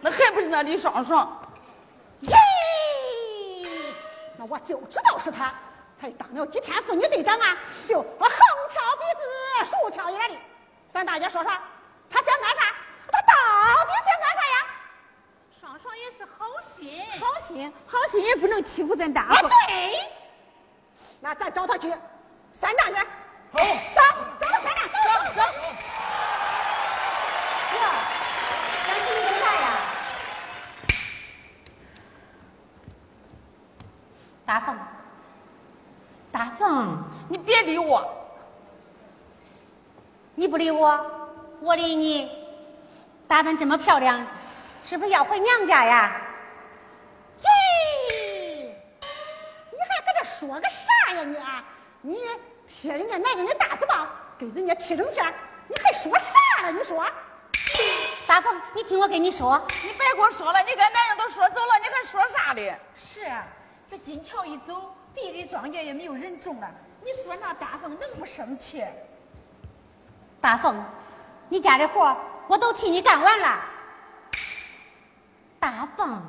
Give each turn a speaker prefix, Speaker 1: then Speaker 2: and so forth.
Speaker 1: 那还不是那李双双。
Speaker 2: 耶，那我就知道是他，才当了几天妇女队长啊，就我横挑鼻子竖挑眼的。咱大家说说，他想干啥？他到底想干啥呀？
Speaker 3: 双双也是好心，
Speaker 1: 好心，好心也不能欺负咱大
Speaker 2: 啊，
Speaker 1: 伙。
Speaker 2: 对，那咱找他去三丈去。
Speaker 4: 好，
Speaker 2: 走，走到山上，走走走。
Speaker 5: 哟，咱去干啥呀？大凤，
Speaker 1: 大凤，你别理我，
Speaker 5: 你不理我，我理你。打扮这么漂亮，是不是要回娘家呀？
Speaker 2: 嘿，你还搁这说个啥呀你啊？你贴人家男人的大字报，给人家气成这样，你还说啥了？你说？
Speaker 5: 大凤，你听我跟你说，
Speaker 1: 你别给我说了，你跟男人都说走了，你还说啥哩？
Speaker 3: 是啊，这金条一走，地里庄稼也没有人种了。你说那大凤能不生气？
Speaker 5: 大凤，你家的活我都替你干完了。大凤，